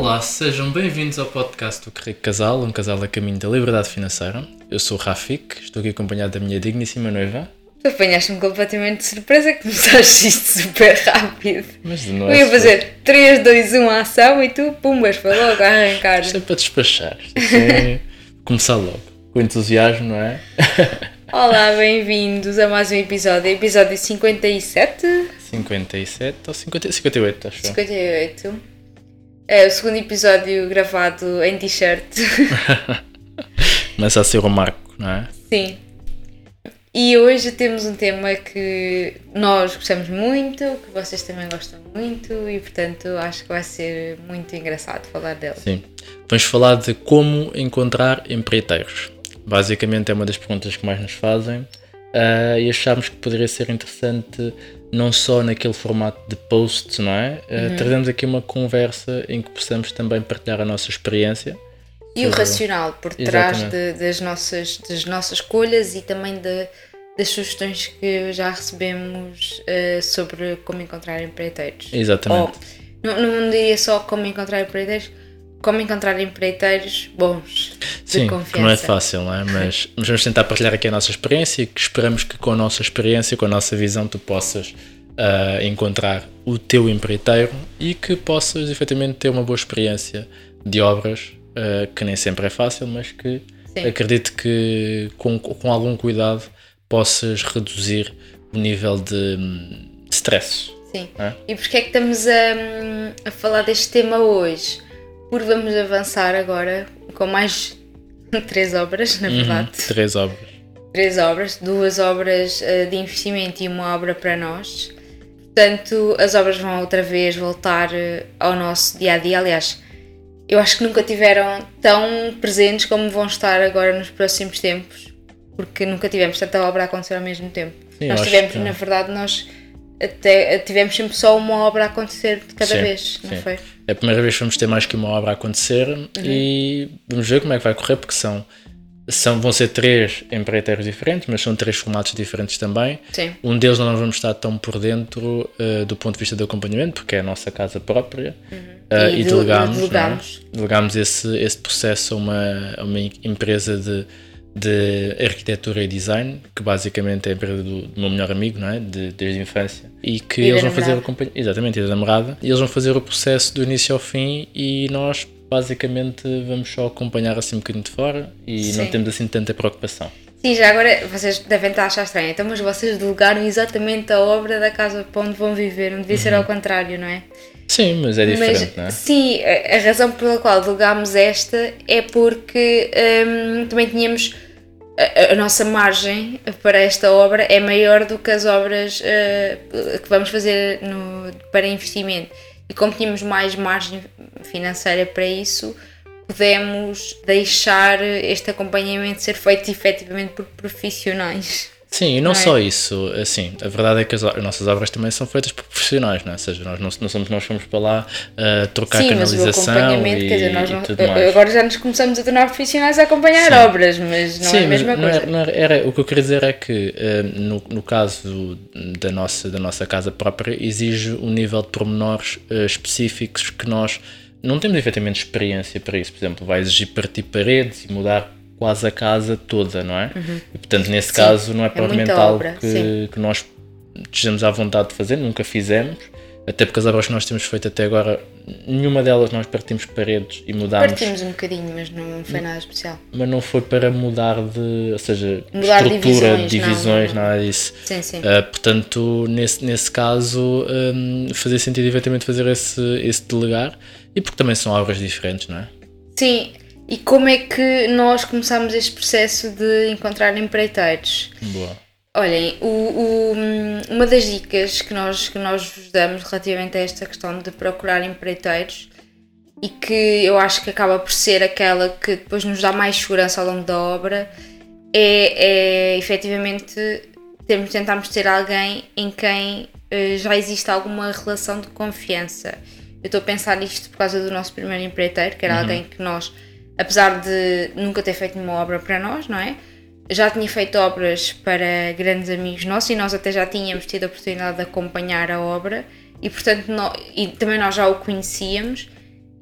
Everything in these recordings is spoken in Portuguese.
Olá, sejam bem-vindos ao podcast do Rico Casal, um casal a caminho da liberdade financeira. Eu sou o Rafik, estou aqui acompanhado da minha digníssima noiva. Tu apanhaste-me completamente de surpresa que começaste isto super rápido. Mas não Eu é ia só- fazer 3, 2, 1 ação e tu, pumbas, foi logo a arrancar. Isto é para despachar. Isto é começar logo. Com entusiasmo, não é? Olá, bem-vindos a mais um episódio, episódio 57, 57 ou 50, 58, acho eu. 58. É o segundo episódio gravado em t-shirt. Começa a ser o marco, não é? Sim. E hoje temos um tema que nós gostamos muito, que vocês também gostam muito e, portanto, acho que vai ser muito engraçado falar dele. Sim. Vamos falar de como encontrar empreiteiros. Basicamente é uma das perguntas que mais nos fazem ah, e achámos que poderia ser interessante não só naquele formato de posts, não é? Ah, Trazemos aqui uma conversa em que possamos também partilhar a nossa experiência. E o racional por trás de- das, nossas, das nossas escolhas e também de- das sugestões que já recebemos eh, sobre como encontrar empreiteiros. Exatamente. Ou, não, não diria só como encontrar empreiteiros, como encontrar empreiteiros bons, Sim, não é fácil, não é? Mas, mas vamos tentar partilhar aqui a nossa experiência e que esperamos que com a nossa experiência, com a nossa visão, tu possas ah, encontrar o teu empreiteiro e que possas efetivamente ter uma boa experiência de obras, ah, que nem sempre é fácil, mas que Sim. acredito que com, com algum cuidado possas reduzir o nível de, hum, stress. Sim. É? E porquê é que estamos a, a falar deste tema hoje? Porque vamos avançar agora com mais três obras, na verdade. Uhum, três obras. três obras, duas obras eh, de investimento e uma obra para nós. Portanto, as obras vão outra vez voltar eh, ao nosso dia a dia. Aliás, eu acho que nunca tiveram tão presentes como vão estar agora nos próximos tempos, porque nunca tivemos tanta obra a acontecer ao mesmo tempo. Sim, nós tivemos, que- na verdade, nós até tivemos sempre só uma obra a acontecer de cada Sim, vez, não sim. foi? É a primeira vez que vamos ter mais que uma obra a acontecer Uhum. e vamos ver como é que vai correr, porque são, são, vão ser três empreiteiros diferentes, mas são três formatos diferentes também. Sim. Um deles não vamos estar tão por dentro eh, do ponto de vista do acompanhamento, porque é a nossa casa própria, eh, E e, de- delegamos, é? delegamos esse, esse processo a uma, a uma empresa de, de arquitetura e design, que basicamente é a empresa do, do meu melhor amigo, não é? De, desde a infância, e que E eles vão fazer o acompanhamento, exatamente, e da namorada, e eles vão fazer o processo do início ao fim e nós basicamente vamos só acompanhar assim um bocadinho de fora e não Sim. temos assim tanta preocupação. Sim, já agora vocês devem estar a achar estranho, então, mas vocês delegaram exatamente a obra da casa para onde vão viver, não devia ser ao contrário, não é? Sim, mas é diferente, mas não é? sim, a, a razão pela qual delegámos esta é porque hum, também tínhamos a, a nossa margem para esta obra é maior do que as obras eh, que vamos fazer no- para investimento. E como tínhamos mais margem financeira para isso, pudemos deixar este acompanhamento ser feito efetivamente por profissionais. Sim, e não, Não é? só isso, assim, a verdade é que as, as nossas obras também são feitas por profissionais, não é? Ou seja, nós não, não somos nós fomos para lá uh, trocar Sim, mas o canalização acompanhamento, e, quer dizer, nós não- tudo mais. agora já nos começamos a tornar profissionais a acompanhar Sim. obras, mas não Sim, é a mesma não coisa. era- não era- era- o que eu queria dizer é que uh, no, no caso da nossa, da nossa casa própria exige um nível de pormenores uh, específicos que nós não temos efetivamente experiência para isso. Por exemplo, vai exigir partir paredes e mudar quase a casa toda, não é? E portanto, nesse Sim, caso, não é é algo obra, que, que nós estejamos à vontade de fazer, nunca fizemos. Até porque as obras que nós temos feito até agora, nenhuma delas nós partimos paredes e mudámos Partimos um bocadinho, mas não foi nada especial. mas não foi para mudar de, ou seja, Mudar estrutura, divisões, divisões, não, não, nada disso. Sim, sim. Ah, portanto, nesse, nesse caso, hum, fazia sentido efetivamente fazer esse, esse delegar e porque também são obras diferentes, não é? Sim, e como é que nós começámos este processo de encontrar empreiteiros? Boa. Olhem, o- o- uma das dicas que nós, que nós vos damos relativamente a esta questão de procurar empreiteiros e que eu acho que acaba por ser aquela que depois nos dá mais segurança ao longo da obra é, é efetivamente termos, tentarmos ter alguém em quem eh, já existe alguma relação de confiança. Eu estou a pensar nisto por causa do nosso primeiro empreiteiro, que era alguém que nós, apesar de nunca ter feito uma obra para nós, não é? Já tinha feito obras para grandes amigos nossos e nós até já tínhamos tido a oportunidade de acompanhar a obra e portanto nó- e também nós já o conhecíamos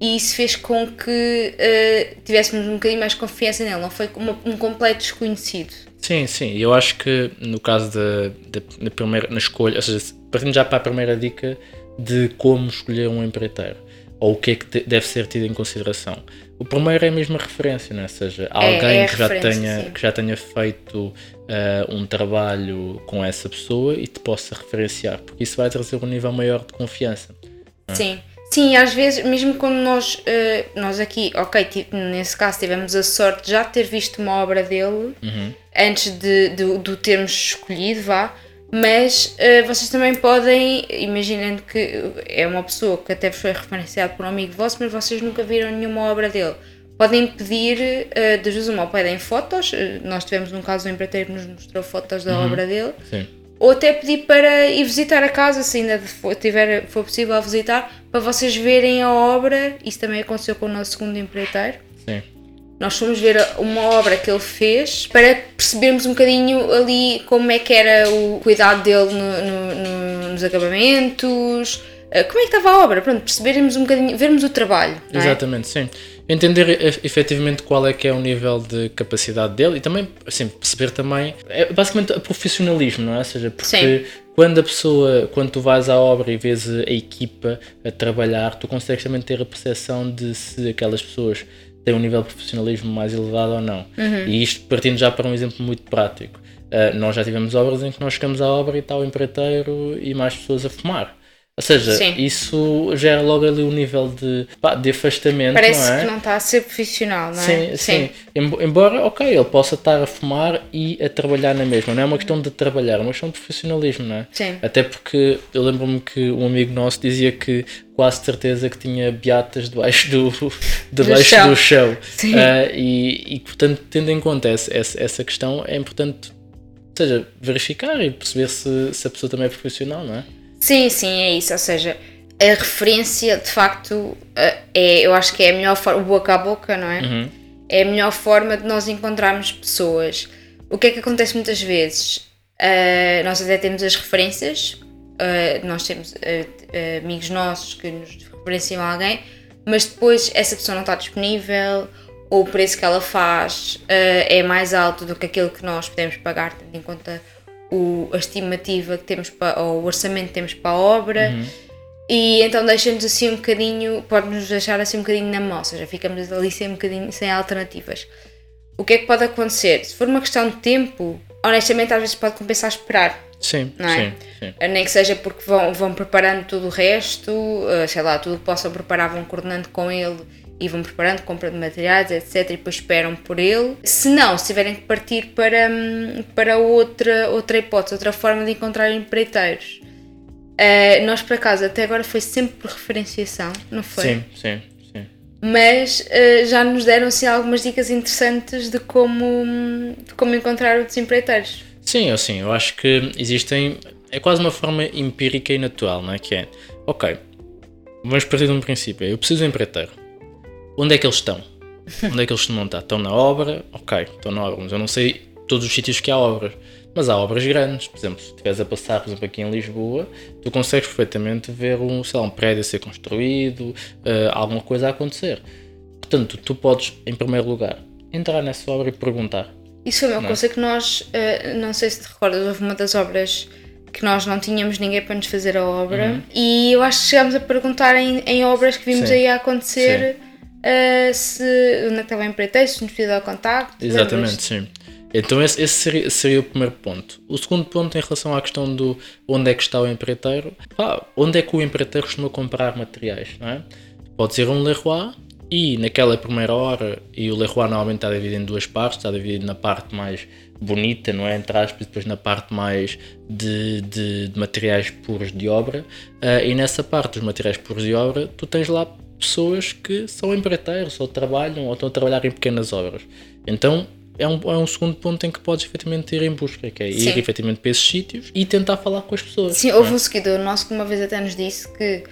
e isso fez com que uh, tivéssemos um bocadinho mais confiança nele, não foi uma, um completo desconhecido. Sim, sim, eu acho que no caso da, primeira, na escolha, ou seja, partindo já para a primeira dica de como escolher um empreiteiro ou o que é que deve ser tido em consideração. O primeiro é a mesma referência, não é? ou seja, é, alguém é, é que, já tenha, que já tenha feito uh, um trabalho com essa pessoa e te possa referenciar, porque isso vai trazer um nível maior de confiança. É? Sim. Sim, às vezes, mesmo quando nós, uh, nós aqui, ok, nesse caso tivemos a sorte de já ter visto uma obra dele uhum. antes de, de, de o termos escolhido, vá, mas uh, vocês também podem, imaginando que é uma pessoa que até foi referenciada por um amigo vosso, mas vocês nunca viram nenhuma obra dele, podem pedir uh, de Jesus uma, pedem fotos, nós tivemos um caso, um empreiteiro que nos mostrou fotos da uhum. obra dele. Sim ou até pedir para ir visitar a casa, se ainda for, tiver, for possível visitar, para vocês verem a obra. Isso também aconteceu com o nosso segundo empreiteiro. Sim. Nós fomos ver uma obra que ele fez para percebermos um bocadinho ali como é que era o cuidado dele no, no, no, nos acabamentos, eh, como é que estava a obra, pronto, percebermos um bocadinho, vermos o trabalho. É? Exatamente, sim entender efetivamente qual é que é o nível de capacidade dele e também, assim, perceber também, é basicamente o profissionalismo, não é? Ou seja, porque Sim. quando a pessoa, quando tu vais à obra e vês a equipa a trabalhar, tu consegues também ter a percepção de se aquelas pessoas têm um nível de profissionalismo mais elevado ou não. Uhum. E isto partindo já para um exemplo muito prático. Uh, nós já tivemos obras em que nós chegamos à obra e está o empreiteiro e mais pessoas a fumar. Ou seja, Sim. isso gera logo ali um nível de, pá, de afastamento. Parece não é? que não está a ser profissional, não é? Sim, sim. Embora, ok, ele possa estar a fumar e a trabalhar na mesma. Não é uma questão de trabalhar, é uma questão de profissionalismo, não é? Sim. Até porque eu lembro-me que um amigo nosso dizia que quase certeza que tinha beatas debaixo do, debaixo do chão. Do chão. Sim. Uh, e, e, portanto, tendo em conta essa, essa, essa questão, é importante seja, verificar e perceber se, se a pessoa também é profissional, não é? Sim, sim, é isso. Ou seja, a referência de facto é, eu acho que é a melhor forma, boca a boca, não é? Uhum. É a melhor forma de nós encontrarmos pessoas. O que é que acontece muitas vezes? Uh, nós até temos as referências, uh, nós temos uh, amigos nossos que nos referenciam a alguém, mas depois essa pessoa não está disponível ou o preço que ela faz é mais alto do que aquilo que nós podemos pagar, tendo em conta o, a estimativa que temos para, ou o orçamento que temos para a obra uhum. e então deixa-nos assim um bocadinho, pode-nos deixar assim um bocadinho na mão, ou seja, ficamos ali sem um bocadinho sem alternativas. O que é que pode acontecer? Se for uma questão de tempo, honestamente às vezes pode compensar esperar. Sim, não é? sim, sim. Nem que seja porque vão, vão preparando tudo o resto, eh, sei lá, tudo que possam preparar, vão coordenando com ele e vão preparando, compra de materiais, etc. E depois esperam por ele. Se não, se tiverem que partir para, hum, para outra, outra hipótese, outra forma de encontrar empreiteiros. Uh, nós, por acaso, até agora foi sempre por referenciação, não foi? Sim, sim. sim. Mas uh, já nos deram assim, algumas dicas interessantes de como, de como encontrar outros empreiteiros. Sim, assim, eu acho que existem. É quase uma forma empírica e natural, não é? Que é, ok, vamos partir de um princípio. Eu preciso de um empreiteiro Onde é que eles estão? Onde é que eles estão montar? Estão na obra? Ok, estão na obra, mas eu não sei todos os sítios que há obras. Mas há obras grandes, por exemplo, se estiveres a passar, por exemplo, aqui em Lisboa, tu consegues perfeitamente ver um, sei lá, um prédio a ser construído, uh, alguma coisa a acontecer. Portanto, tu podes, em primeiro lugar, entrar nessa obra e perguntar. Isso foi uma não é? coisa que nós, uh, não sei se te recordas, houve uma das obras que nós não tínhamos ninguém para nos fazer a obra uhum. e eu acho que chegámos a perguntar em, em obras que vimos Sim. aí a acontecer. Sim uh, se onde é que estava em pretexto, se nos podia dar contacto. Exatamente, sim. Então esse, esse seria, seria, o primeiro ponto. O segundo ponto em relação à questão do onde é que está o empreiteiro, onde é que o empreiteiro costuma comprar materiais, não é? Pode ser um Leroy e naquela primeira hora, e o Leroy normalmente está dividido em duas partes, está dividido na parte mais bonita, não é? Entre aspas, depois na parte mais de, de, de materiais puros de obra, uh, e nessa parte dos materiais puros de obra, tu tens lá pessoas que são empreiteiros ou trabalham ou estão a trabalhar em pequenas obras. Então é um, é um segundo ponto em que podes efetivamente ir em busca, que é ir Sim. efetivamente para esses sítios e tentar falar com as pessoas. Sim, houve é? um seguidor nosso que uma vez até nos disse que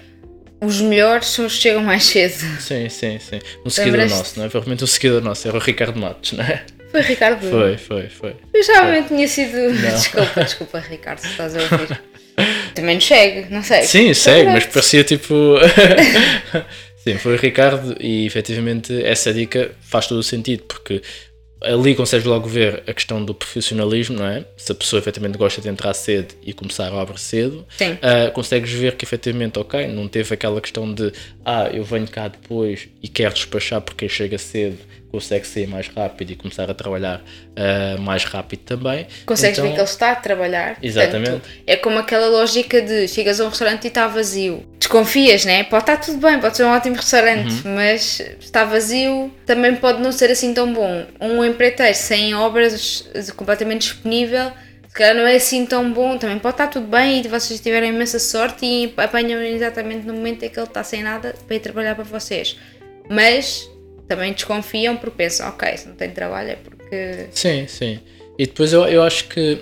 os melhores são os que chegam mais cedo. Sim, sim, sim. Um seguidor nosso, não é? Provavelmente um seguidor nosso, era o Ricardo Matos, não é? Foi Ricardo? Foi, foi, foi. Eu já tinha sido. Não. Desculpa, desculpa, Ricardo, se estás a ouvir. Também nos segue, não sei. Sim, segue, mas parecia tipo. Sim, foi o Ricardo e efetivamente essa dica faz todo o sentido, porque ali consegues logo ver a questão do profissionalismo, não é? Se a pessoa efetivamente gosta de entrar cedo e começar a obra cedo, uh, consegues ver que efetivamente, ok, não teve aquela questão de ah, eu venho cá depois e quero despachar porque chega cedo consegue sair mais rápido e começar a trabalhar uh, mais rápido também. Consegues então, ver que ele está a trabalhar. Exatamente. Portanto, é como aquela lógica de chegas a um restaurante e está vazio. Desconfias, né? Pode estar tudo bem, pode ser um ótimo restaurante, uhum. mas está vazio, também pode não ser assim tão bom. Um empreiteiro sem obras completamente disponível se calhar não é assim tão bom, também pode estar tudo bem e vocês tiverem imensa sorte e apanham exatamente no momento em que ele está sem nada para ir trabalhar para vocês. Mas também desconfiam porque pensam, ok, se não tem trabalho é porque. Sim, sim. E depois eu, eu acho que,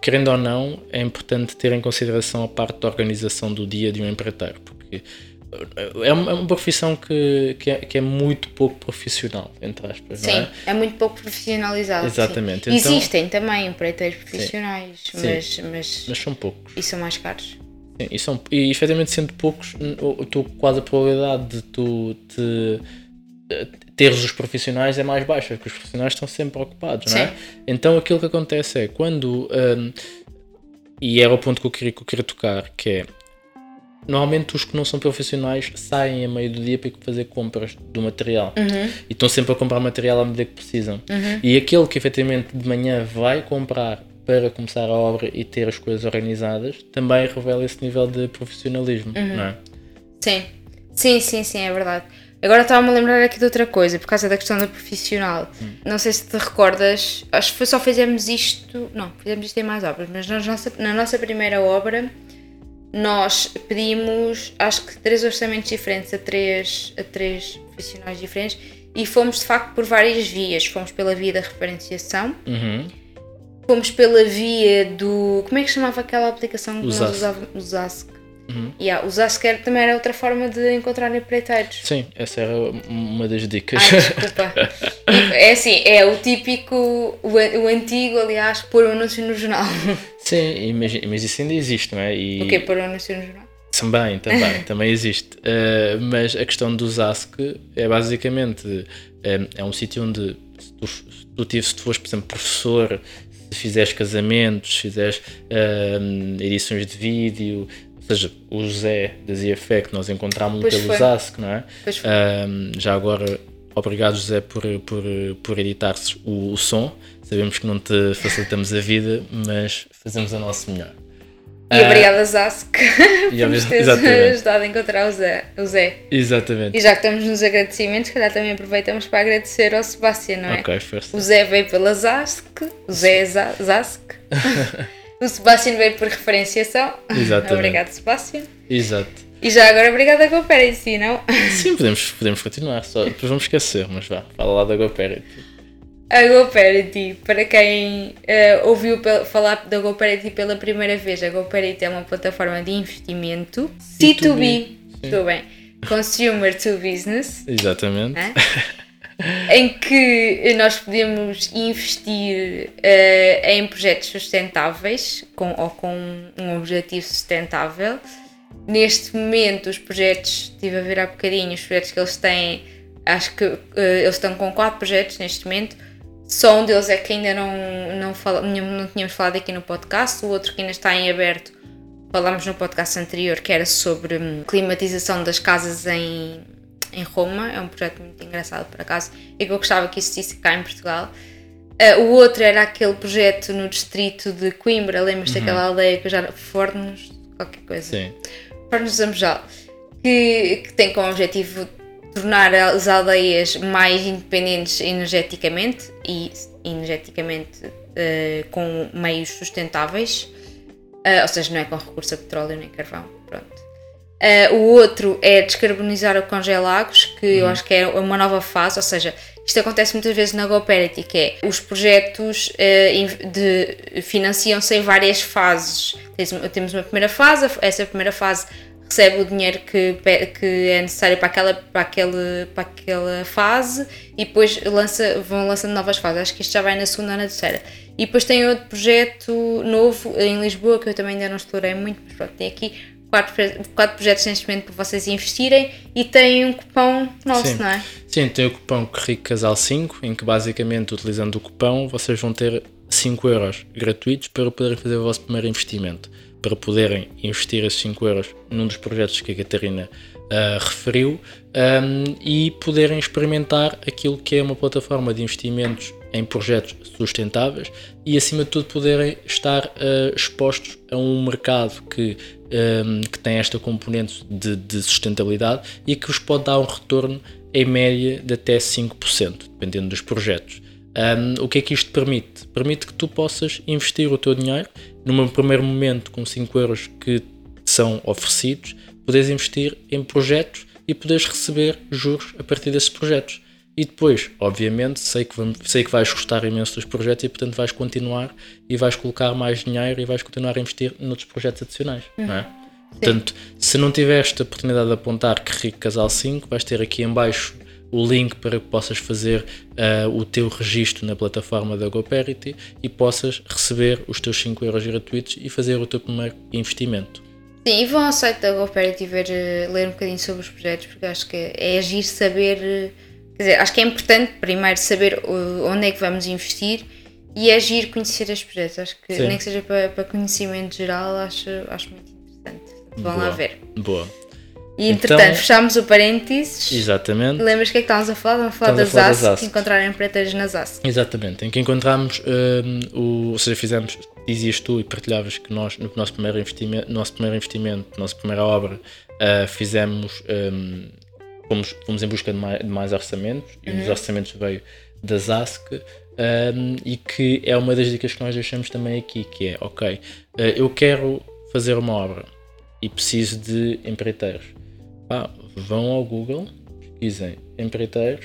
querendo ou não, é importante ter em consideração a parte da organização do dia de um empreiteiro, porque é uma, é uma profissão que, que é, que, é, muito pouco profissional, entre aspas. Sim, é? é? muito pouco profissionalizado. Exatamente. Então, Existem também empreiteiros profissionais, sim, mas, sim. Mas, mas são poucos. E são mais caros. Sim, e, são, e efetivamente sendo poucos, tu, quase a probabilidade de tu te teres os profissionais é mais baixa, porque os profissionais estão sempre ocupados, Sim. não é? Então aquilo que acontece é quando. Um, e era o ponto que eu, queria, que eu queria tocar, que é. Normalmente os que não são profissionais saem a meio do dia para fazer compras do material uhum. e estão sempre a comprar material à medida que precisam. Uhum. E aquele que efetivamente de manhã vai comprar para começar a obra e ter as coisas organizadas também revela esse nível de profissionalismo, uhum. não é? Sim, sim, sim, sim, é verdade. Agora estava-me a lembrar aqui de outra coisa, por causa da questão do profissional. Hum. Não sei se te recordas, acho que foi só fizemos isto, não, fizemos isto em mais obras, mas na nossa, na nossa primeira obra nós pedimos, acho que três orçamentos diferentes a três, a três profissionais diferentes e fomos de facto por várias vias. Fomos pela via da referenciação, uhum. fomos pela via do. Como é que chamava aquela aplicação que nós usávamos? Uhum. Yeah, usar sequer também era outra forma de encontrar empreiteiros. Sim, essa era uma das dicas. Ai, desculpa. é assim, é o típico, o, o antigo, aliás, pôr o um anúncio no jornal. Sim, mas, mas isso ainda existe, não é? E... O quê? Pôr o um anúncio no jornal? Também, também, também existe. Uh, mas a questão do Zask é basicamente é, é um sítio onde se tu, se tu, se tu fores, por exemplo, professor, se fizeres casamentos, se fizeres edições de vídeo, ou seja, o José da ZFE que nós encontramos pois pelo ZASC, não é? Um, já agora, obrigado José por, por, por editar o, o, som. Sabemos que não te facilitamos a vida, mas fazemos o nosso melhor. E uh, obrigada Zask por nos teres ajudado a encontrar o Zé, o Zé. Exatamente. E já que estamos nos agradecimentos, calhar também aproveitamos para agradecer ao Sebastião, não é? Ok, first. O Zé veio pela Zask, o Zé é Zask. O Sebastian veio por referenciação. Exatamente. Obrigado, Sebastian. Exato. E já agora, obrigada a GoParity, não? Sim, podemos, podemos continuar, só depois vamos esquecer, mas vá, fala lá da GoParity. A GoParity, para quem uh, ouviu falar da GoParity pela primeira vez, a GoParity é uma plataforma de investimento C2B, estou bem, Consumer to Business. Exatamente. É? em que nós podemos investir uh, em projetos sustentáveis com, ou com um objetivo sustentável. Neste momento, os projetos, estive a ver há bocadinho, os projetos que eles têm, acho que uh, eles estão com quatro projetos neste momento. Só um deles é que ainda não, não, fala, não tínhamos falado aqui no podcast, o outro que ainda está em aberto, falámos no podcast anterior, que era sobre hum, climatização das casas em, em Roma, é um projeto muito engraçado por acaso, e que eu gostava que existisse cá em Portugal. Uh, o outro era aquele projeto no distrito de Coimbra, lembras-te uhum. daquela aldeia que eu já. Fornos, qualquer coisa. Sim. Fornos de que, que tem como objetivo tornar as aldeias mais independentes energeticamente e energeticamente uh, com meios sustentáveis, uh, ou seja, não é com recurso a petróleo nem carvão. Uh, o outro é descarbonizar o congelagos, que uhum. eu acho que é uma nova fase, ou seja, isto acontece muitas vezes na GoParity, que é os projetos uh, de, financiam-se em várias fases. Temos uma primeira fase, essa primeira fase recebe o dinheiro que, que é necessário para aquela, para, aquele, para aquela fase e depois lança, vão lançando novas fases. Acho que isto já vai na segunda ou na terceira. E depois tem outro projeto novo em Lisboa que eu também ainda não explorei muito, mas pronto, tem aqui quatro, quatro projetos neste momento para vocês investirem e têm um cupom nosso, Sim. não é? Sim, tem o cupom Rico Casal 5, em que basicamente utilizando o cupom vocês vão ter 5 euros gratuitos para poderem fazer o vosso primeiro investimento. Para poderem investir esses 5 euros num dos projetos que a Catarina uh, referiu um, e poderem experimentar aquilo que é uma plataforma de investimentos em projetos sustentáveis e, acima de tudo, poderem estar uh, expostos a um mercado que, um, que tem esta componente de, de, sustentabilidade e que vos pode dar um retorno em média de até 5%, dependendo dos projetos. Um, o que é que isto permite? Permite que tu possas investir o teu dinheiro num primeiro momento com 5 euros que são oferecidos, podes investir em projetos e podes receber juros a partir desses projetos. E depois, obviamente, sei que, sei que vais gostar imenso dos projetos e, portanto, vais continuar e vais colocar mais dinheiro e vais continuar a investir noutros projetos adicionais, uhum. não é? Portanto, se não tiveste a oportunidade de apontar que Rico Casal 5, vais ter aqui em baixo o link para que possas fazer uh, o teu registro na plataforma da GoParity e possas receber os teus 5 euros gratuitos e fazer o teu primeiro investimento. Sim, e vão ao site da GoParity ver, eh, ler um bocadinho sobre os projetos, porque acho que é agir saber, eh, dizer, acho que é importante primeiro saber onde é que vamos investir e agir conhecer os projetos. Acho que Sim. nem que seja para, para conhecimento geral, acho, acho muito interessante. Vão Boa. lá ver. Boa. E entretanto, então, fechámos o parênteses. Exatamente. Lembras que é que estávamos a falar? Estávamos a falar das falar ASC, ASC. encontrarem empreiteiros nas ASC. Exatamente, em que encontramos, um, o, ou seja, fizemos, dizias tu e partilhavas que nós, no nosso primeiro investimento, nosso primeiro investimento, nossa primeira obra, uh, fizemos, um, fomos, fomos em busca de mais, de mais orçamentos e um dos uhum. orçamentos veio das ASC. Um, e que é uma das dicas que nós deixamos também aqui, que é, ok, uh, eu quero fazer uma obra e preciso de empreiteiros ah, vão ao Google, pesquisem empreiteiros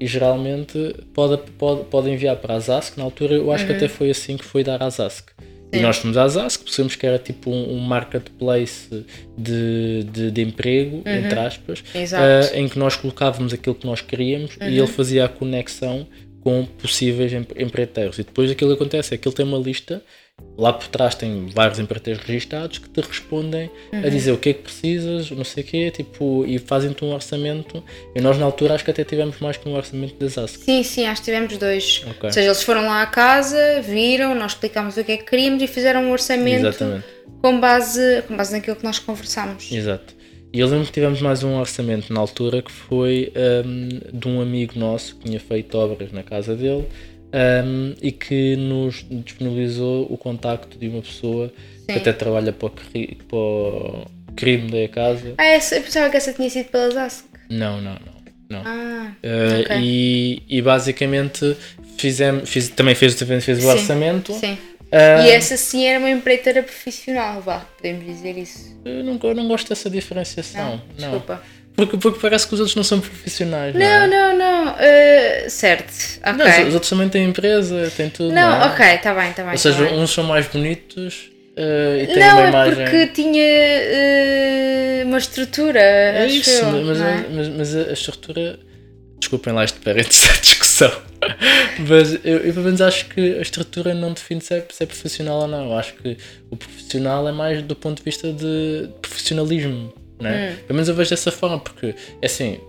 e geralmente pode, pode, pode enviar para a ZASC. Na altura eu acho uhum. que até foi assim que foi dar à ZASC. E nós fomos à ZASC, percebemos que era tipo um, um marketplace de, de, de emprego, uhum. entre aspas, uh, em que nós colocávamos aquilo que nós queríamos uhum. e ele fazia a conexão com possíveis empreiteiros. E depois aquilo que acontece é que ele tem uma lista Lá por trás tem vários empreiteiros registados que te respondem uhum. a dizer o que é que precisas, não sei o quê, tipo, e fazem-te um orçamento. E nós na altura acho que até tivemos mais que um orçamento da ZASC. Sim, sim, acho que tivemos dois. Okay. Ou seja, eles foram lá à casa, viram, nós explicámos o que é que queríamos e fizeram um orçamento Exatamente. com base, com base naquilo que nós conversámos. Exato. E eu lembro que tivemos mais um orçamento na altura que foi um, de um amigo nosso que tinha feito obras na casa dele um, e que nos disponibilizou o contacto de uma pessoa Sim. que até trabalha para o, para o crime da casa. Ah, essa, eu pensava que essa tinha sido pela ZASC. Não, não, não. não. Ah, uh, okay. e, e basicamente fizemos, fiz, também fez, fez o orçamento. Sim. E essa sim era uma empreiteira profissional, vá, podemos dizer isso. Eu não, eu não gosto dessa diferenciação. Não, desculpa. Porque, porque parece que os outros não são profissionais. Não, não, é? não. não. Uh, certo. Okay. Não, os outros também têm empresa, têm tudo. Não, não é? ok, está bem, está bem. Ou seja, tá uns são mais bonitos uh, e têm não, uma é imagem. porque tinha uh, uma estrutura. É isso, eu, mas, é? mas, mas, a estrutura. Desculpem lá este parênteses da discussão. mas eu, eu, pelo menos acho que a estrutura não define se é, se é profissional ou não. Eu acho que o profissional é mais do ponto de vista de profissionalismo né? Hum. Pelo menos eu vejo dessa forma, porque é assim,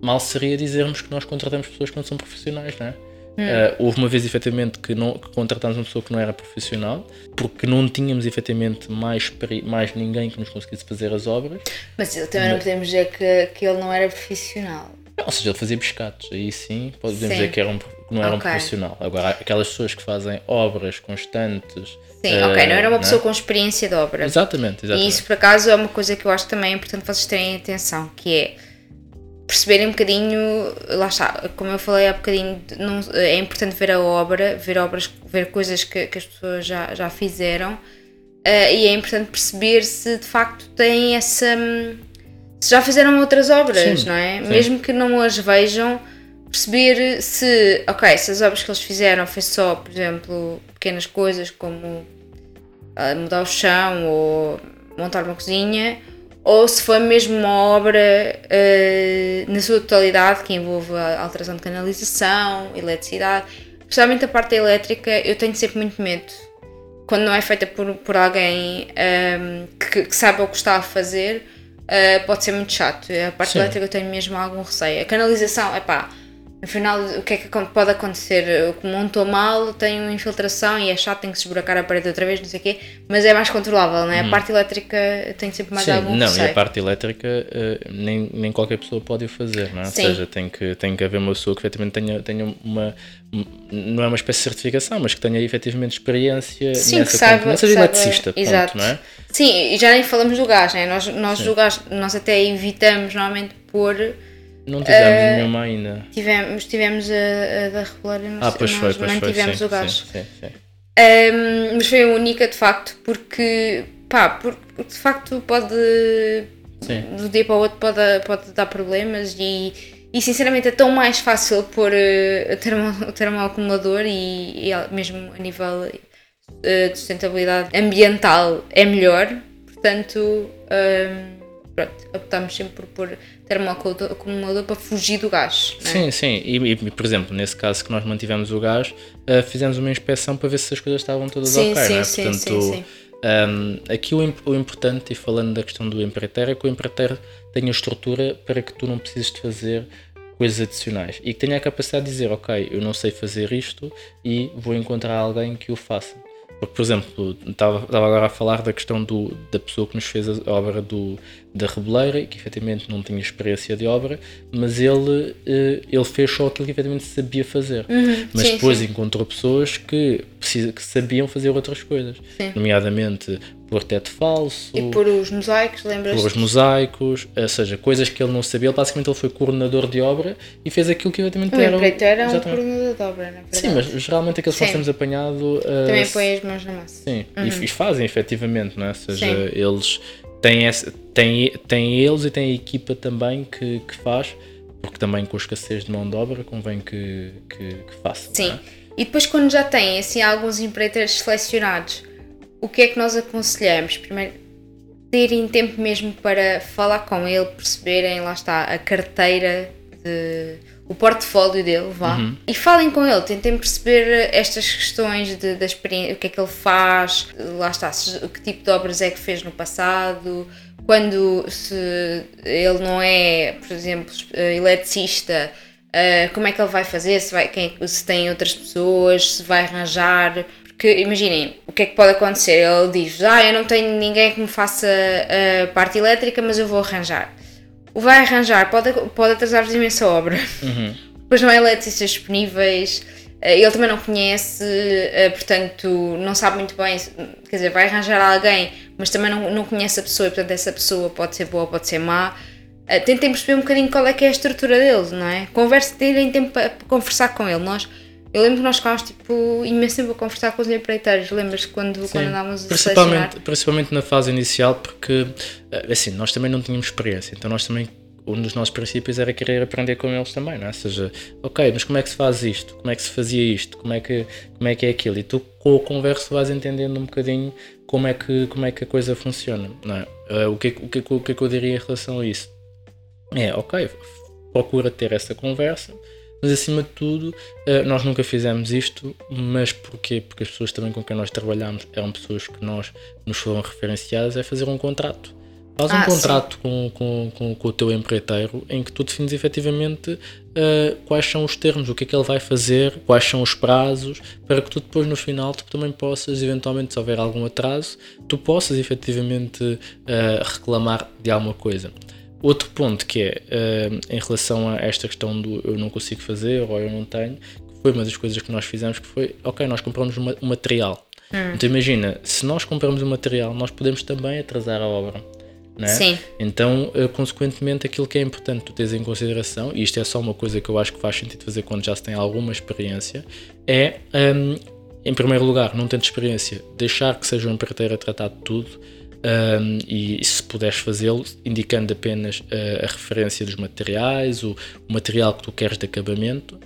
mal seria dizermos que nós contratamos pessoas que não são profissionais, né? Hum. Uh, houve uma vez efetivamente que, não, que contratámos uma pessoa que não era profissional, porque não tínhamos efetivamente mais, mais ninguém que nos conseguisse fazer as obras. Mas também não podemos dizer que, que ele não era profissional. Não, ou seja, ele fazia pescados, aí sim podemos sim. dizer que, era um, que não era okay. um profissional. Agora, aquelas pessoas que fazem obras constantes. Sim, ok, não era uma pessoa né? com experiência de obra. Exatamente, exatamente. E isso, por acaso, é uma coisa que eu acho também importante vocês terem atenção, que é perceberem um bocadinho, lá está, como eu falei há bocadinho, não, é importante ver a obra, ver obras, ver coisas que, que as pessoas já, já fizeram uh, e é importante perceber se de facto têm essa. se já fizeram outras obras, sim, não é? Sim. Mesmo que não as vejam, perceber se, ok, se as obras que eles fizeram foi só, por exemplo, pequenas coisas como uh, mudar o chão ou montar uma cozinha ou se foi mesmo uma obra uh, na sua totalidade que envolve a alteração de canalização, eletricidade. Principalmente a parte elétrica, eu tenho sempre muito medo. quando não é feita por, por alguém um, que, que saiba o que está a fazer, uh, pode ser muito chato. A parte Sim. elétrica eu tenho mesmo algum receio. A canalização, é pá no final, o que é que pode acontecer? O que montou mal tem uma infiltração e é chato, tem que se esburacar a parede outra vez, não sei o quê, mas é mais controlável, não é? Hum. A parte elétrica tem sempre mais Sim, algum Não, receio. e a parte elétrica uh, nem, nem qualquer pessoa pode o fazer, não é? Sim. Ou seja, tem que, tem que haver uma pessoa que efetivamente tenha, tenha uma. Não é uma espécie de certificação, mas que tenha efetivamente experiência Sim, nessa que saiba, não seja eletricista, exato. Ponto, não é? Sim, e já nem falamos do gás, né? Nós, nós, do gás, nós até evitamos normalmente pôr não tivemos uh, nenhuma ainda. Tivemos, tivemos a, a da Regular ah, pois foi, pois não foi, tivemos sim, o gás. Sim, sim, sim. Um, mas foi a única de facto, porque pá, porque de facto pode sim. do dia para o outro pode, pode dar problemas e, e sinceramente é tão mais fácil pôr uh, o, termo, o termoacumulador e, e mesmo a nível uh, de sustentabilidade ambiental é melhor, portanto um, pronto, optámos sempre por pôr termoacumulador para fugir do gás. É? Sim, sim. E, e, por exemplo, nesse caso que nós mantivemos o gás, uh, fizemos uma inspeção para ver se as coisas estavam todas sim, ok, sim, não é? Sim, Portanto, sim, sim. Um, aqui o, o, importante, e falando da questão do empreiteiro, é que o empreiteiro tenha estrutura para que tu não precises de fazer coisas adicionais e que tenha a capacidade de dizer, ok, eu não sei fazer isto e vou encontrar alguém que o faça. Porque, por exemplo, estava, estava agora a falar da questão do, da pessoa que nos fez a obra do, da Rebeleira, que efetivamente não tinha experiência de obra, mas ele, eh, ele fez só aquilo que efetivamente sabia fazer. Uhum, mas sim, depois sim. encontrou pessoas que, que sabiam fazer outras coisas, sim. nomeadamente por teto falso. E por os mosaicos, lembras? Por os mosaicos, ou seja, coisas que ele não sabia. Ele, basicamente ele foi coordenador de obra e fez aquilo que o era. O empreiteiro é um coordenador de obra, na verdade. Sim, mas geralmente aqueles que nós temos apanhado. Uh, Também põem as mãos na massa. Sim, uhum. e, e, fazem efetivamente, não é? Ou seja, sim. eles têm, essa, têm, têm eles e têm a equipa também que, que faz, porque também com a escassez de mão de obra convém que, que, que faça. Sim. É? E depois quando já têm assim alguns empreiteiros selecionados o que é que nós aconselhamos? Primeiro, terem tempo mesmo para falar com ele, perceberem, lá está, a carteira, de, o portfólio dele, vá. Uhum. E falem com ele, tentem perceber estas questões de, da experiência, o que é que ele faz, lá está, se, que tipo de obras é que fez no passado, quando se ele não é, por exemplo, eletricista, uh, como é que ele vai fazer, se, vai, quem, se tem outras pessoas, se vai arranjar que imaginem, o que é que pode acontecer? Ele diz: Ah, eu não tenho ninguém que me faça a parte elétrica, mas eu vou arranjar. O vai arranjar pode, pode atrasar-vos imensa obra. Uhum. Depois não há eletricistas disponíveis, eh, ele também não conhece, eh, portanto não sabe muito bem, quer dizer, vai arranjar alguém, mas também não, não conhece a pessoa, e portanto essa pessoa pode ser boa, pode ser má. Eh, tentem perceber um bocadinho qual é que é a estrutura dele, não é? Converse, terem tempo para conversar com ele. Nós eu lembro que nós ficámos tipo, imenso tempo a conversar com os empreiteiros. Lembras quando, Sim, quando andávamos a principalmente, principalmente na fase inicial, porque eh, assim, nós também não tínhamos experiência, então nós também um dos nossos princípios era querer aprender com eles também, não é? Ou seja, ok, mas como é que se faz isto? Como é que se fazia isto? Como é que, como é, que é aquilo? E tu com a conversa vais entendendo um bocadinho como é que, como é que a coisa funciona, não é? Uh, o, que, o, que, o que é que eu diria em relação a isso? É, ok, procura ter essa conversa, mas acima de tudo, eh, nós nunca fizemos isto, mas porquê? Porque as pessoas também com quem nós trabalhamos eram pessoas que nós nos foram referenciadas, é fazer um contrato. Faz um ah, contrato com, com, com, com, o teu empreiteiro em que tu defines efetivamente uh, quais são os termos, o que é que ele vai fazer, quais são os prazos, para que tu depois no final tu também possas, eventualmente, se houver algum atraso, tu possas efetivamente uh, reclamar de alguma coisa. Outro ponto que é uh, em relação a esta questão do eu não consigo fazer ou eu não tenho, foi uma das coisas que nós fizemos, que foi, ok, nós compramos um material. Hum. Então imagina, se nós compramos o um material, nós podemos também atrasar a obra. É? Sim. Então, uh, consequentemente, aquilo que é importante tu teres em consideração, e isto é só uma coisa que eu acho que faz sentido fazer quando já se tem alguma experiência, é, um, em primeiro lugar, não tendo experiência, deixar que seja um empreiteiro a tratar de tudo, um, e se puderes fazê-lo, indicando apenas a, a, referência dos materiais, o, o, material que tu queres de acabamento.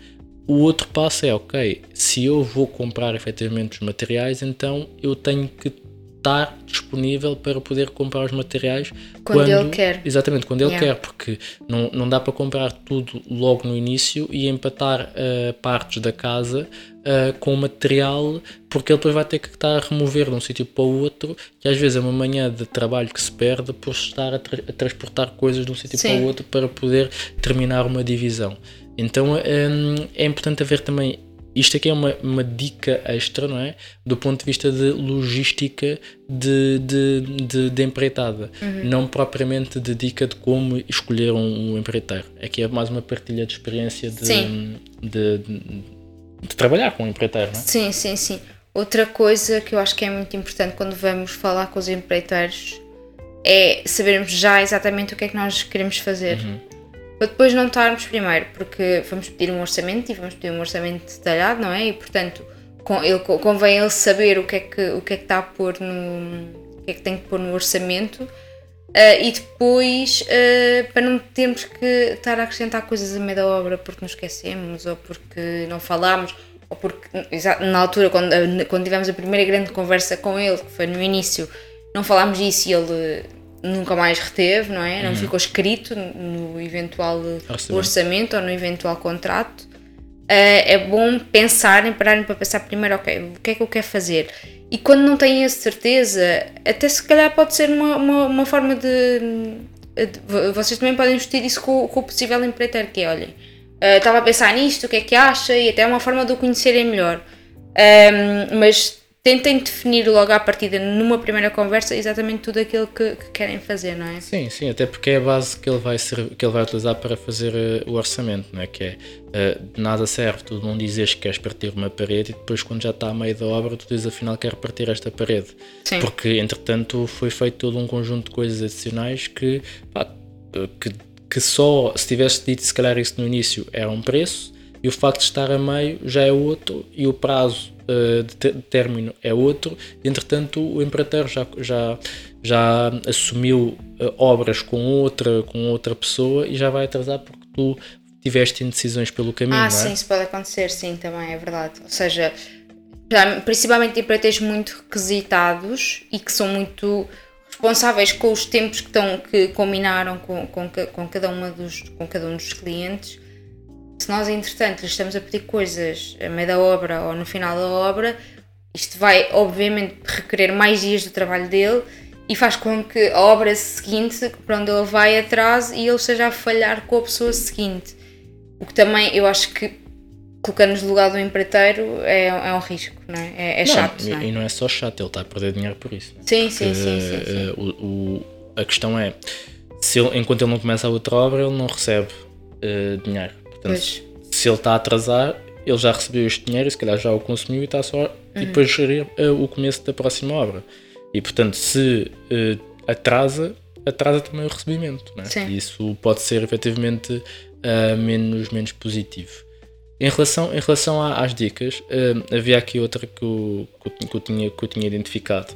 O outro passo é, ok, se eu vou comprar efetivamente os materiais, então eu tenho que estar disponível para poder comprar os materiais quando, quando ele quer. Exatamente, quando ele quer, porque não, não dá para comprar tudo logo no início e empatar uh, partes da casa uh, com material, porque ele depois vai ter que estar a remover de um sítio para o outro, que às vezes é uma manhã de trabalho que se perde por estar a, tra a transportar coisas de um sítio para o outro para poder terminar uma divisão. Então um, é importante haver também isto aqui é uma, uma dica extra, não é? Do ponto de vista de logística de, de, de, de empreitada, uhum. não propriamente de dica de como escolher um, um empreiteiro. Aqui é mais uma partilha de experiência de, de, de, de, trabalhar com um empreiteiro, não é? Sim, sim, sim. Outra coisa que eu acho que é muito importante quando vamos falar com os empreiteiros é sabermos já exatamente o que é que nós queremos fazer. Uhum para depois não estarmos primeiro, porque vamos pedir um orçamento e vamos pedir um orçamento detalhado, não é? E portanto, com, ele, convém ele saber o que é que, o que, é que está a pôr no. o que é que tem que pôr no orçamento. Uh, e depois, uh, para não termos que estar a acrescentar coisas a meio da obra porque nos esquecemos, ou porque não falámos, ou porque na altura, quando, quando tivemos a primeira grande conversa com ele, que foi no início, não falámos disso e ele nunca mais reteve, não é? Não uhum. ficou escrito no eventual orçamento. orçamento ou no eventual contrato. Uh, é bom pensarem, pararem para pensar primeiro, ok, o que é que eu quero fazer? E quando não têm a certeza, até se calhar pode ser uma, uma, uma forma de, de, Vocês também podem discutir isso com, com o possível empreiteiro, que é, olhem, uh, estava a pensar nisto, o que é que acha? E até é uma forma de o conhecerem melhor. Um, mas tentem definir logo à partida, numa primeira conversa, exatamente tudo aquilo que, que, querem fazer, não é? Sim, sim, até porque é a base que ele vai, ser, que ele vai utilizar para fazer uh, o orçamento, não é? Que é uh, nada serve tu não dizes que queres partir uma parede e depois, quando já está a meio da obra, tu dizes afinal quero partir esta parede. Sim. Porque entretanto foi feito todo um conjunto de coisas adicionais que, pá, que, que só se tivesse dito se calhar isso no início era um preço e o facto de estar a meio já é outro e o prazo de, término é outro, entretanto o empreiteiro já, já, já assumiu uh, obras com outra, com outra pessoa e já vai atrasar porque tu tiveste indecisões pelo caminho. Ah, é? sim, isso pode acontecer, sim, também é verdade. Ou seja, principalmente empreiteiros muito requisitados e que são muito responsáveis com os tempos que, estão, que combinaram com, com, com, cada uma dos, com cada um dos clientes se nós, entretanto, lhe estamos a pedir coisas a meio da obra ou no final da obra, isto vai, obviamente, requerer mais dias do trabalho dele e faz com que a obra seguinte, para onde ele vai, atrase e ele esteja a falhar com a pessoa seguinte. O que também eu acho que, colocando-nos no lugar do empreiteiro, é, é um risco, não é? É, é não, chato. Não é? E não é só chato, ele está a perder dinheiro por isso. Sim, sim, sim, sim, sim. Uh, o, o, a questão é, se ele, enquanto ele não começa a outra obra, ele não recebe uh, dinheiro. Portanto, pois. se ele está a atrasar, ele já recebeu este dinheiro, se calhar já o consumiu e está só. Uhum. E depois gerir uh, o começo da próxima obra. E portanto, se uh, atrasa, atrasa também o recebimento. Né? E isso pode ser efetivamente uh, menos, menos positivo. Em relação, em relação às dicas, havia aqui outra que eu, que eu, tinha, que eu tinha identificado,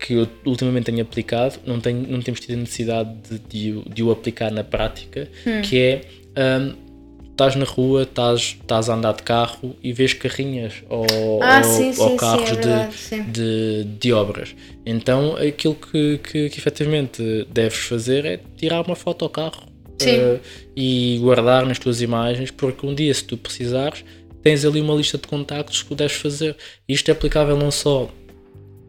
que eu ultimamente tenho aplicado, não, tenho, não temos tido a necessidade de, de, de o aplicar na prática, hum. que é um, estás na rua, estás, estás a andar de carro e vês carrinhas ou, ah, ou, sim, ou sim, carros sim, é verdade, de, de, de, obras. Então aquilo que, que, que efetivamente deves fazer é tirar uma foto ao carro uh, e guardar nas tuas imagens, porque um dia, se tu precisares, tens ali uma lista de contactos que deves fazer. Isto é aplicável não só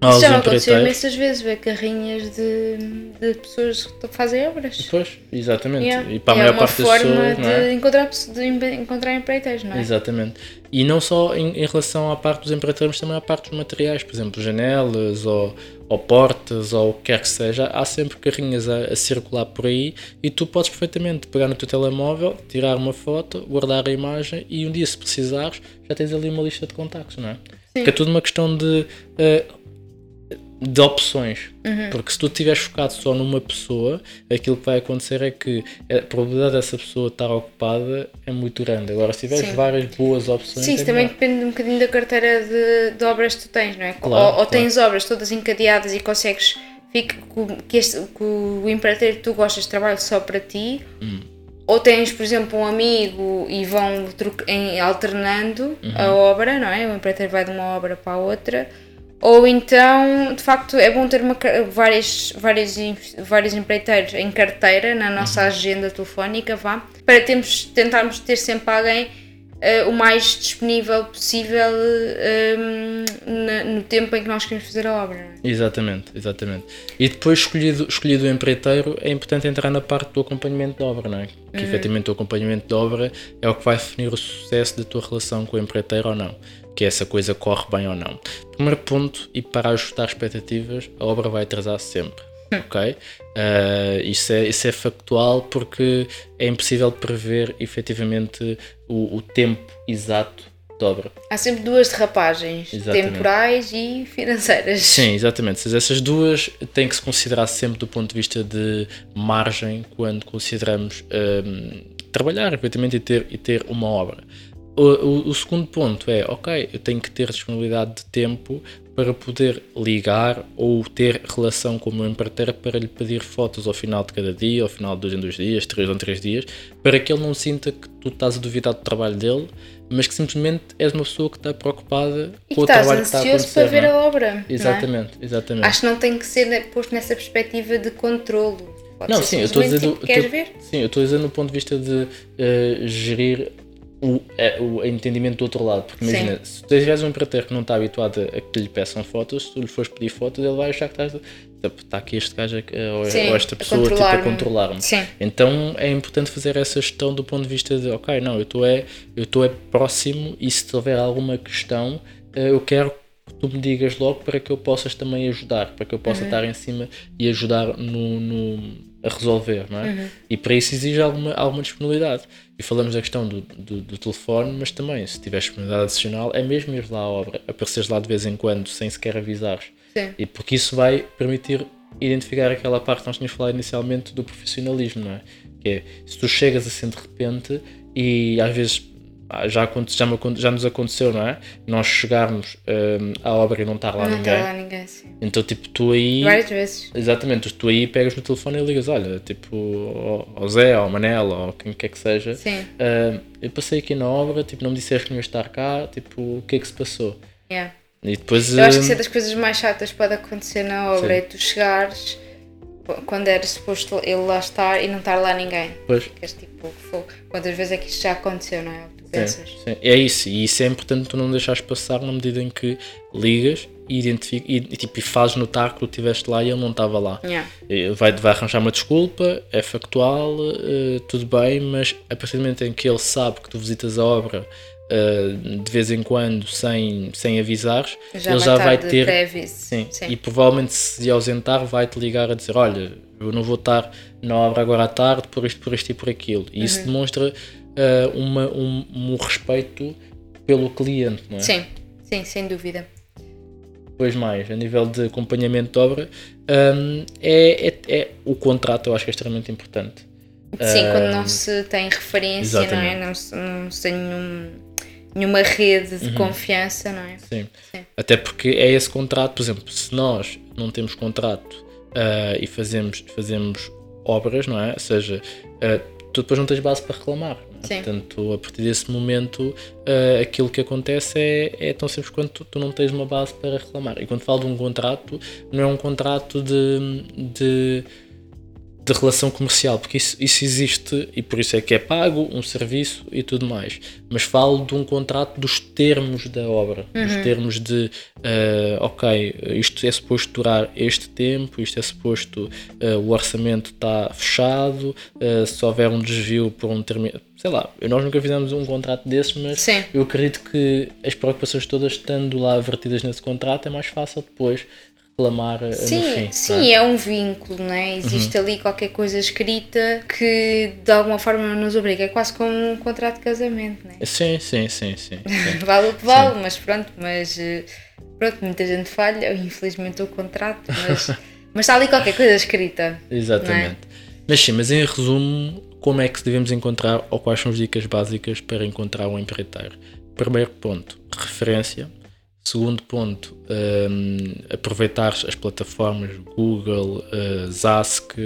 isso já aconteceu imensas vezes, ver carrinhas de, de pessoas que fazem obras. Pois, exatamente. Yeah. E para a é maior parte das pessoas. É uma forma de, encontrar, de encontrar empreiteiros, não é? Exatamente. E não só em, em, relação à parte dos empreiteiros, mas também à parte dos materiais, por exemplo, janelas ou, ou portas ou o que quer que seja. Há sempre carrinhas a, a circular por aí e tu podes perfeitamente pegar no teu telemóvel, tirar uma foto, guardar a imagem e um dia, se precisares, já tens ali uma lista de contactos, não é? Sim. Porque é tudo uma questão de. Uh, de opções. Uhum. Porque se tu estiveres focado só numa pessoa, aquilo que vai acontecer é que a probabilidade dessa pessoa estar ocupada é muito grande. Agora, se tiveres Sim. várias boas opções. Sim, isso é também depende um bocadinho da carteira de, de, obras que tu tens, não é? Claro, ou, ou claro. tens obras todas encadeadas e consegues. Fica, que, este, que o empreiteiro que tu gostas trabalha só para ti. Hum. Ou tens, por exemplo, um amigo e vão alternando uhum. a obra, não é? O empreiteiro vai de uma obra para a outra Ou então, de facto, é bom ter uma, várias, várias, vários empreiteiros em carteira na nossa uhum. agenda telefónica, vá, para termos, tentarmos ter sempre alguém uh, o mais disponível possível uh, no tempo em que nós queremos fazer a obra. É? Exatamente, exatamente. E depois, escolhido, escolhido o empreiteiro, é importante entrar na parte do acompanhamento da obra, não é? Que uhum. efetivamente o acompanhamento da obra é o que vai definir o sucesso da tua relação com o empreiteiro ou não que essa coisa corre bem ou não. Primeiro ponto, e para ajustar expectativas, a obra vai atrasar sempre. Hum. Ok? Uh, isso, é, isso é factual porque é impossível prever efetivamente o, o tempo exato de obra. Há sempre duas derrapagens, exatamente. temporais e financeiras. Sim, exatamente. Essas duas têm que se considerar sempre do ponto de vista de margem quando consideramos um, trabalhar efetivamente e ter, e ter uma obra. O, o, o, segundo ponto é, ok, eu tenho que ter disponibilidade de tempo para poder ligar ou ter relação com o meu empreiteiro para lhe pedir fotos ao final de cada dia, ao final de dois em dois dias, três em três dias, para que ele não sinta que tu estás a duvidar do trabalho dele, mas que simplesmente és uma pessoa que está preocupada e com o trabalho que está a acontecer. para ver é? a obra. É? Exatamente, é? exatamente. Acho que não tem que ser posto nessa perspectiva de controlo. Pode não, sim, eu estou dizer. Tipo, sim, eu estou a dizer no ponto de vista de uh, gerir o, é, o entendimento do outro lado. Porque imagina, Sim. se tu tiveres um empreiteiro que não está habituado a que lhe peçam fotos, se tu lhe fores pedir fotos, ele vai achar que estás. Está aqui este gajo ou, Sim, ou esta pessoa a tipo, a controlar-me. Então é importante fazer essa gestão do ponto de vista de, ok, não, eu estou é, eu estou é próximo e se houver alguma questão, eh, eu quero que tu me digas logo para que eu possas também ajudar, para que eu possa uhum. estar em cima e ajudar no, no a resolver, não é? Uhum. E para isso exige alguma, alguma disponibilidade. E falamos da questão do, do, do, telefone, mas também, se tiveres disponibilidade adicional, é mesmo ir lá à obra, apareceres lá de vez em quando, sem sequer avisares. Sim. E porque isso vai permitir identificar aquela parte que nós tínhamos falado inicialmente do profissionalismo, não é? Que é, se tu chegas assim de repente e às vezes ah, já, já, já nos aconteceu, não é? Nós chegarmos um, à obra e não estar lá não ninguém. Não lá ninguém, sim. Então, tipo, tu aí. Várias vezes. Exatamente, tu aí pegas no telefone e ligas: olha, tipo, ao, Zé, ao Manela, ou quem quer que seja. Sim. Uh, eu passei aqui na obra, tipo, não me disseste que não ia estar cá, tipo, o que é que se passou? Yeah. E depois. Eu acho que isso é das coisas mais chatas pode acontecer na obra, sim. é tu chegares quando era suposto ele lá estar e não estar lá ninguém. Pois. Ficas tipo, quantas vezes é que isto já aconteceu, não é? Sim, sim. É isso, e isso é importante tu não deixares passar na medida em que ligas e, identifica, e, tipo, e fazes notar que tu estiveste lá e ele não estava lá. Yeah. Vai, vai arranjar uma desculpa, é factual, uh, tudo bem, mas a partir do momento em que ele sabe que tu visitas a obra uh, de vez em quando sem, sem avisares, já ele já vai ter. Sim, sim, E provavelmente se ausentar vai-te ligar a dizer, olha, eu não vou estar na obra agora à tarde por isto, por isto e por aquilo. E uhum. isso demonstra uh, uma, um, um, respeito pelo cliente, não é? Sim, sim, sem dúvida. Depois mais, a nível de acompanhamento de obra, um, é, é, é, o contrato eu acho que é extremamente importante. Sim, um, quando não se tem referência, exatamente. não é? Não se, não se tem nenhum, nenhuma rede de uhum. confiança, não é? Sim. Sim. Até porque é esse contrato, por exemplo, se nós não temos contrato uh, e fazemos, fazemos obras, não é? Ou seja, uh, tu depois não tens base para reclamar. É? Portanto, a partir desse momento, uh, aquilo que acontece é, é tão simples quanto tu, tu, não tens uma base para reclamar. E quando falo de um contrato, não é um contrato de, de de relação comercial, porque isso, isso existe e por isso é que é pago um serviço e tudo mais. Mas falo de um contrato dos termos da obra, uhum. dos termos de uh, ok, isto é suposto durar este tempo, isto é suposto, uh, o orçamento está fechado, uh, se houver um desvio por um termo. Sei lá, nós nunca fizemos um contrato desses, mas Sim. eu acredito que as preocupações todas estando lá vertidas nesse contrato é mais fácil depois reclamar eh, sim, fim. Sim, é? é? um vínculo, não é? Existe uhum. ali qualquer coisa escrita que de alguma forma nos obriga. É quase como um contrato de casamento, não é? Sim, sim, sim, sim. sim. vale o que vale, sim. mas pronto, mas eh, pronto, muita gente falha, infelizmente o contrato, mas, mas está ali qualquer coisa escrita. É? Exatamente. É? Mas sim, mas em resumo, como é que devemos encontrar ou quais são as dicas básicas para encontrar um empreiteiro? Primeiro ponto, referência Segundo ponto, um, aproveitar as plataformas Google, uh, Zask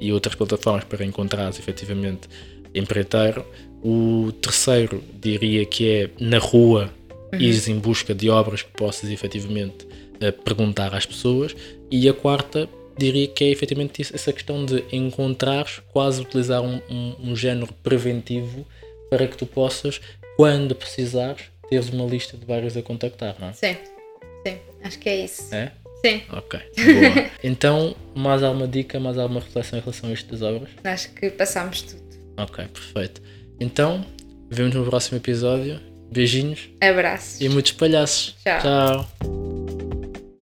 e outras plataformas para encontrar efetivamente empreiteiro. O terceiro, diria que é na rua, uhum. ires em busca de obras que possas efetivamente a perguntar às pessoas. E a quarta, diria que é efetivamente isso, essa questão de encontrar, quase utilizar um, um, um género preventivo para que tu possas, quando precisares, teres uma lista de vários a contactar, não é? Sim, sim, acho que é isso. É? Sim, Ok, boa. então, mais alguma dica, mais alguma reflexão em relação a estas obras? acho que passámos tudo. Ok, perfeito. Então, vemos no próximo episódio. Beijinhos Abraços. e muitos palhaços. Tchau. Tchau.